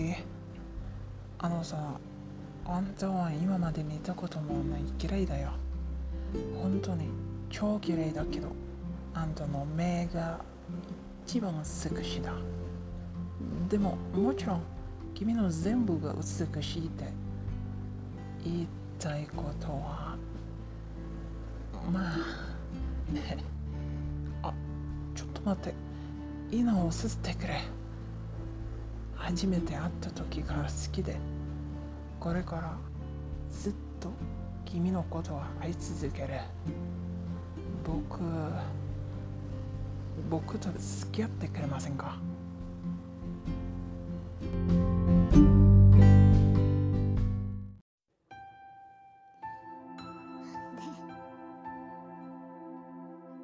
時あのさあんたは今まで見たこともない綺麗だよ。本当に超綺麗だけどあんたの目が一番美しいだ。でももちろん君の全部が美しいって言いたいことはまあね あちょっと待って。いいのをさせてくれ。初めて会った時から好きでこれからずっと君のことは愛続ける。僕僕と付き合ってくれませんか？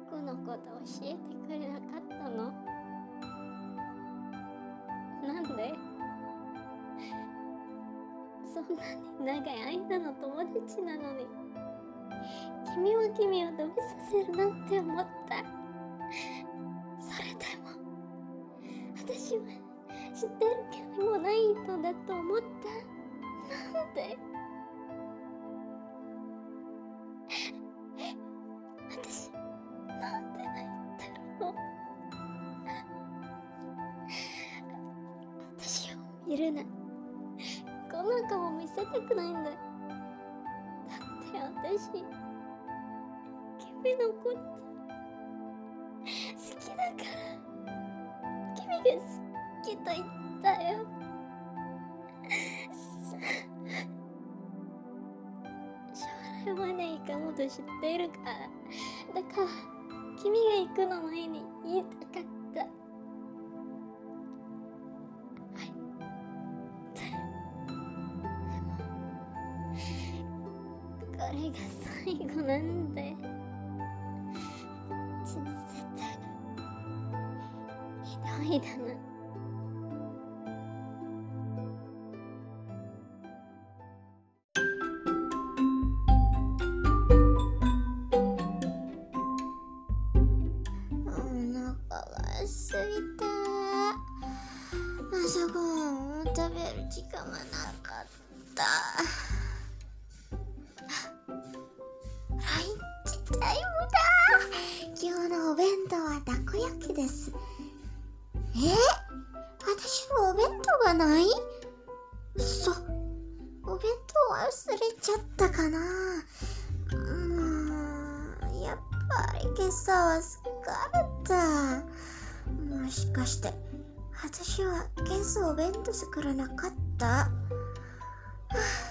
このこと教えてくれなかったの？ねそんなに長い間の友達なのに。君は君を飛びさせるなんて思った。それでも私は知ってるけどもない人だと思った。なんで？るなこんな顔見せたくないんだ。だって私君のこと好きだから君が好きと言ったよ。将来まで行かもと知っているから。だから君が行くの前に言いたかったれが最後なんで人生ってひどいだな。お腹がすいた朝ごはんを食べる時間がなかった。のお弁当はたこ焼きです。え？私のお弁当がない？嘘。お弁当忘れちゃったかな？もうやっぱり今朝は疲れた。もしかして私は今朝お弁当作らなかった？はあ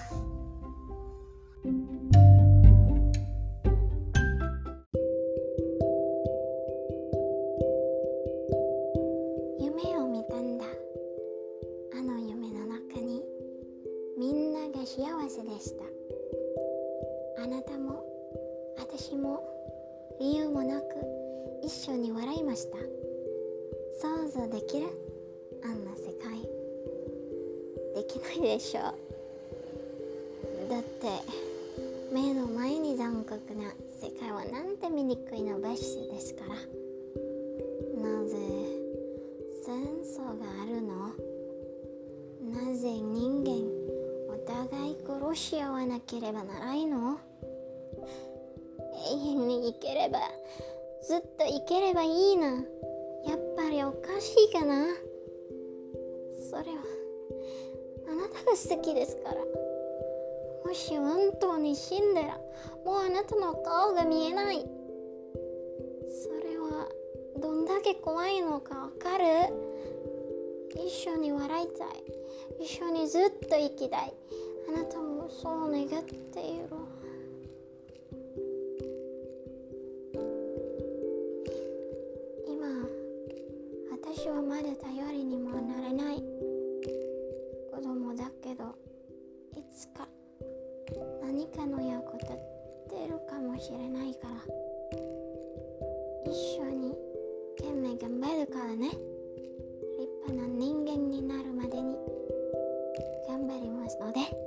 幸せでした。あなたも私も理由もなく一緒に笑いました。想像できる？あんな世界。できないでしょ。うだって目の前に残酷な世界はなんて醜いの別紙ですから。なぜ戦争があるの？なぜ人間殺し合わなければならいの？永遠に生ければずっと生ければいいな。やっぱりおかしいかな？それはあなたが好きですから。もし本当に死んだらもうあなたの顔が見えない。それはどんだけ怖いのかわかる？一緒に笑いたい。一緒にずっと生きたい。あなたもそう願っている。今私はまだ頼りにもなれない。子供だけどいつか何かの役立ってるかもしれないから。一緒に懸命頑張るからね。立派な人間になるまでに頑張りますので。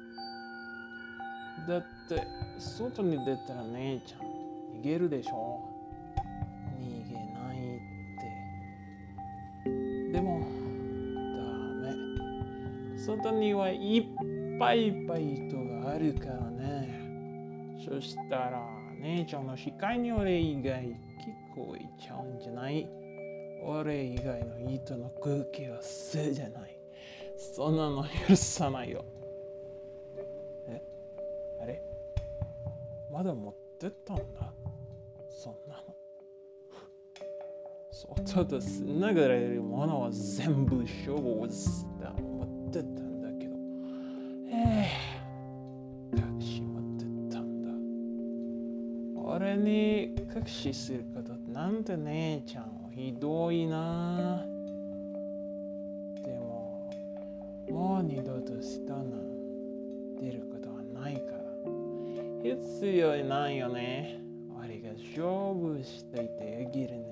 だって、外に出たら姉ちゃん逃げるでしょ。逃げないって。でも、ダメ。外にはいっぱいいっぱい人があるからね。そしたら、姉ちゃんの視界に俺以外聞こえちゃうんじゃない？俺以外の人の空気を吸うじゃない。そんなの許さないよ。あれ？まだ持ってったんだそんなの。外とつながれるものは全部消耗した持ってったんだけど。ええ隠し持ってったんだ。俺に隠しすることなんて姉ちゃんはひどいな。でも、もう二度と人なん必要ないよね。俺が勝負していてあげるね。